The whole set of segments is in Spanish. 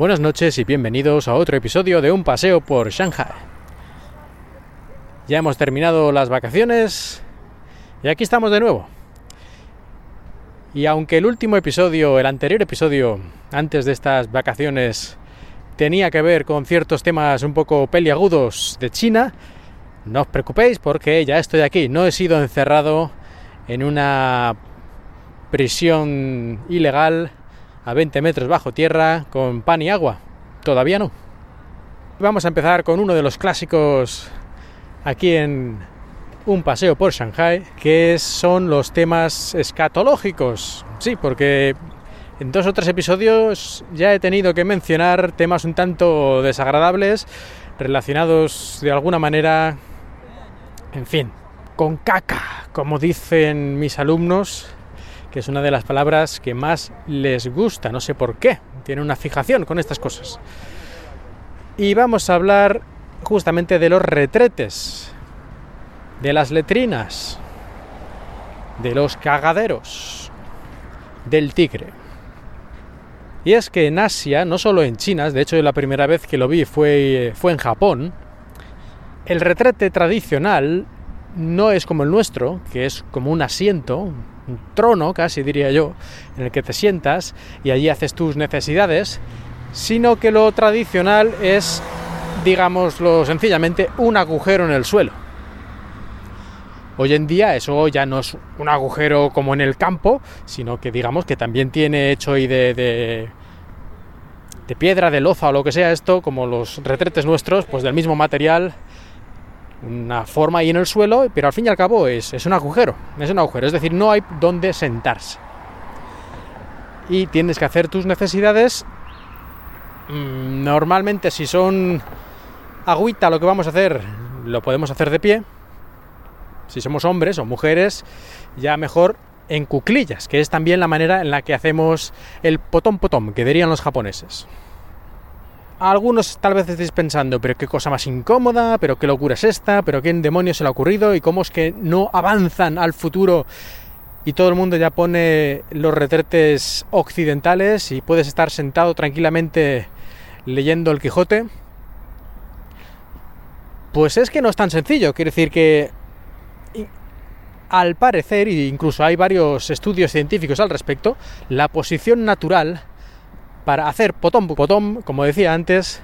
Buenas noches y bienvenidos a otro episodio de Un paseo por Shanghai. Ya hemos terminado las vacaciones y aquí estamos de nuevo. Y aunque el último episodio, el anterior episodio, antes de estas vacaciones, tenía que ver con ciertos temas un poco peliagudos de China, no os preocupéis porque ya estoy aquí, no he sido encerrado en una prisión ilegal a 20 metros bajo tierra con pan y agua. Todavía no. Vamos a empezar con uno de los clásicos aquí en un paseo por Shanghai, que son los temas escatológicos. Sí, porque en dos o tres episodios ya he tenido que mencionar temas un tanto desagradables relacionados de alguna manera, en fin, con caca, como dicen mis alumnos, que es una de las palabras que más les gusta, no sé por qué, tiene una fijación con estas cosas. Y vamos a hablar justamente de los retretes, de las letrinas, de los cagaderos, del tigre. Y es que en Asia, no solo en China, de hecho la primera vez que lo vi fue, fue en Japón, el retrete tradicional no es como el nuestro, que es como un asiento, un trono casi diría yo, en el que te sientas y allí haces tus necesidades, sino que lo tradicional es, digámoslo sencillamente, un agujero en el suelo. Hoy en día eso ya no es un agujero como en el campo, sino que digamos que también tiene hecho y de, de, de piedra, de loza o lo que sea esto, como los retretes nuestros, pues del mismo material, una forma ahí en el suelo, pero al fin y al cabo es, es un agujero, es un agujero, es decir, no hay donde sentarse. Y tienes que hacer tus necesidades. Mm, normalmente si son agüita lo que vamos a hacer, lo podemos hacer de pie. Si somos hombres o mujeres, ya mejor en cuclillas, que es también la manera en la que hacemos el potón potón, que dirían los japoneses algunos tal vez estéis pensando, pero qué cosa más incómoda, pero qué locura es esta, pero qué demonios se le ha ocurrido y cómo es que no avanzan al futuro y todo el mundo ya pone los retretes occidentales y puedes estar sentado tranquilamente leyendo el Quijote. Pues es que no es tan sencillo, quiere decir que al parecer, e incluso hay varios estudios científicos al respecto, la posición natural para hacer potón potón, como decía antes,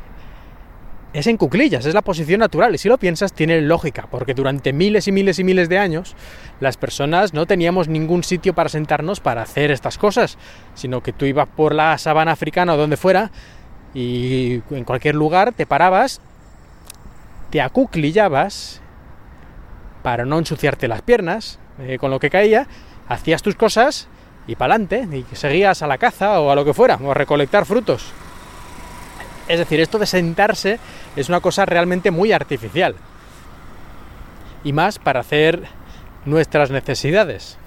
es en cuclillas, es la posición natural. Y si lo piensas, tiene lógica, porque durante miles y miles y miles de años las personas no teníamos ningún sitio para sentarnos para hacer estas cosas, sino que tú ibas por la sabana africana o donde fuera y en cualquier lugar te parabas, te acuclillabas para no ensuciarte las piernas eh, con lo que caía, hacías tus cosas y para adelante, y seguías a la caza o a lo que fuera, o a recolectar frutos. Es decir, esto de sentarse es una cosa realmente muy artificial. Y más para hacer nuestras necesidades.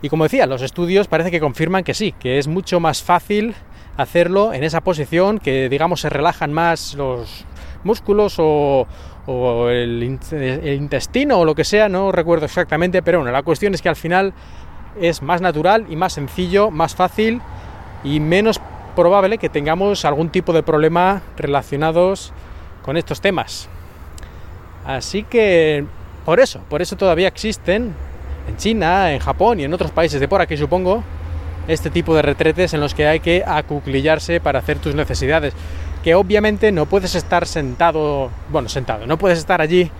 Y como decía, los estudios parece que confirman que sí, que es mucho más fácil hacerlo en esa posición, que digamos se relajan más los músculos o, el, el, intestino o lo que sea, no recuerdo exactamente, pero bueno, la cuestión es que al final es más natural y más sencillo, más fácil y menos probable que tengamos algún tipo de problema relacionados con estos temas. Así que por eso, por eso todavía existen en China, en Japón y en otros países de por aquí supongo, este tipo de retretes en los que hay que acuclillarse para hacer tus necesidades. Que obviamente no puedes estar sentado, bueno, sentado, no puedes estar allí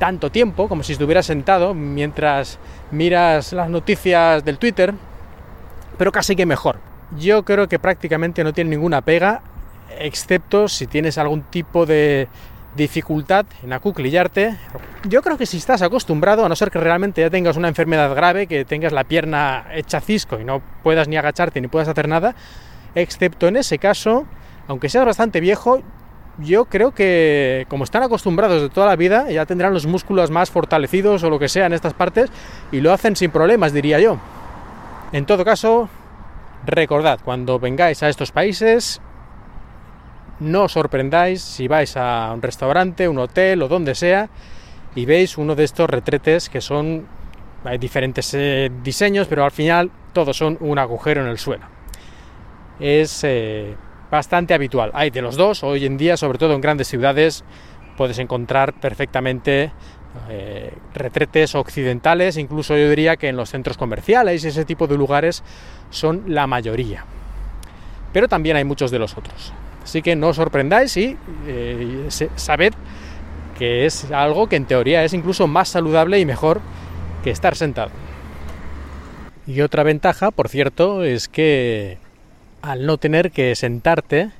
tanto tiempo como si estuvieras sentado mientras miras las noticias del Twitter, pero casi que mejor. Yo creo que prácticamente no tiene ninguna pega, excepto si tienes algún tipo de dificultad en acuclillarte. Yo creo que si estás acostumbrado, a no ser que realmente ya tengas una enfermedad grave, que tengas la pierna hecha cisco y no puedas ni agacharte ni puedas hacer nada, excepto en ese caso, aunque seas bastante viejo, yo creo que como están acostumbrados de toda la vida, ya tendrán los músculos más fortalecidos o lo que sea en estas partes y lo hacen sin problemas, diría yo. En todo caso, recordad, cuando vengáis a estos países, no os sorprendáis si vais a un restaurante, un hotel o donde sea y veis uno de estos retretes que son, hay diferentes eh, diseños, pero al final todos son un agujero en el suelo. Es... Eh, bastante habitual. Hay de los dos, hoy en día, sobre todo en grandes ciudades, puedes encontrar perfectamente eh, retretes occidentales, incluso yo diría que en los centros comerciales y ese tipo de lugares son la mayoría. Pero también hay muchos de los otros. Así que no os sorprendáis y eh, sabed que es algo que en teoría es incluso más saludable y mejor que estar sentado. Y otra ventaja, por cierto, es que al no tener que sentarte,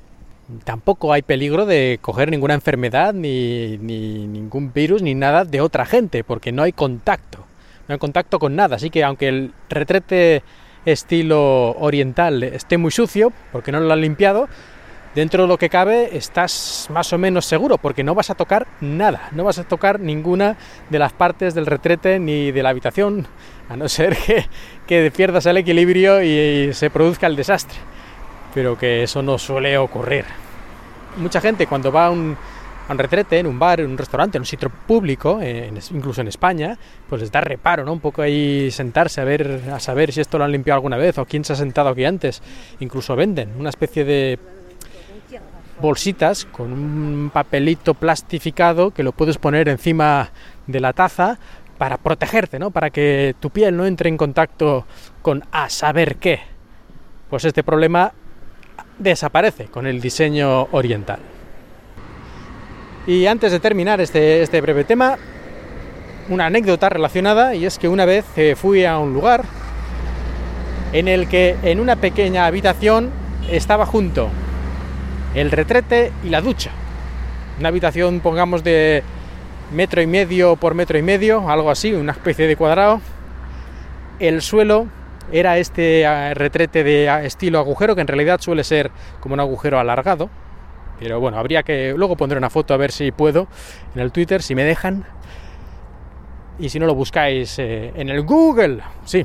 tampoco hay peligro de coger ninguna enfermedad, ni, ningún virus, ni nada de otra gente, porque no hay contacto. No hay contacto con nada. Así que aunque el retrete estilo oriental esté muy sucio, porque no lo han limpiado, dentro de lo que cabe estás más o menos seguro, porque no vas a tocar nada, no vas a tocar ninguna de las partes del retrete ni de la habitación, a no ser que, que pierdas el equilibrio y se produzca el desastre. Pero que eso no suele ocurrir. Mucha gente cuando va a un, retrete, en un bar, en un restaurante, en un sitio público, incluso en España, pues les da reparo, ¿no? Un poco ahí sentarse a ver, a saber si esto lo han limpiado alguna vez o quién se ha sentado aquí antes. Incluso venden una especie de bolsitas con un papelito plastificado que lo puedes poner encima de la taza para protegerte, ¿no? Para que tu piel no entre en contacto con a saber qué. Pues este problema desaparece con el diseño oriental. Y antes de terminar este, este breve tema, una anécdota relacionada y es que una vez eh, fui a un lugar en el que en una pequeña habitación estaba junto el retrete y la ducha. Una habitación, pongamos, de metro y medio por metro y medio, algo así, una especie de cuadrado. El suelo era este ah, retrete de ah, estilo agujero, que en realidad suele ser como un agujero alargado. Pero bueno, habría que. Luego pondré una foto a ver si puedo en el Twitter, si me dejan. Y si no lo buscáis eh, en el Google, sí.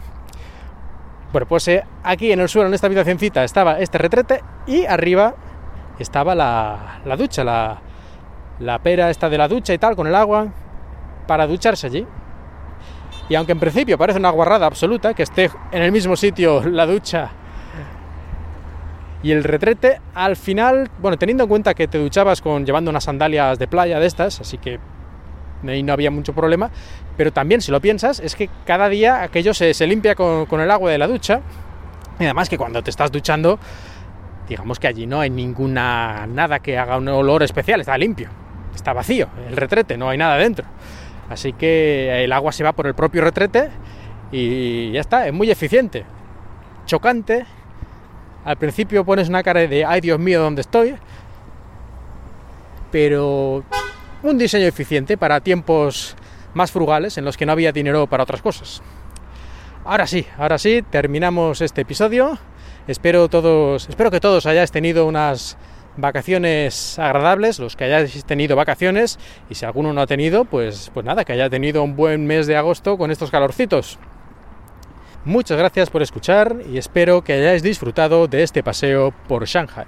Bueno, pues eh, aquí en el suelo, en esta habitacióncita, estaba este retrete y arriba estaba la, ducha, la, la pera esta de la ducha y tal, con el agua, para ducharse allí. Y aunque en principio parece una guarrada absoluta que esté en el mismo sitio la ducha y el retrete, al final, bueno, teniendo en cuenta que te duchabas con llevando unas sandalias de playa de estas, así que ahí no había mucho problema, pero también si lo piensas, es que cada día aquello se, se limpia con, con el agua de la ducha, y además que cuando te estás duchando, digamos que allí no hay ninguna nada que haga un olor especial, está limpio, está vacío, el retrete, no hay nada dentro. Así que el agua se va por el propio retrete y ya está, es muy eficiente. Chocante. Al principio pones una cara de, ay Dios mío, ¿dónde estoy? Pero un diseño eficiente para tiempos más frugales en los que no había dinero para otras cosas. Ahora sí, ahora sí, terminamos este episodio. Espero todos, espero que todos hayáis tenido unas vacaciones agradables, los que hayáis tenido vacaciones, y si alguno no ha tenido, pues, pues nada, que haya tenido un buen mes de agosto con estos calorcitos. Muchas gracias por escuchar y espero que hayáis disfrutado de este paseo por Shanghai.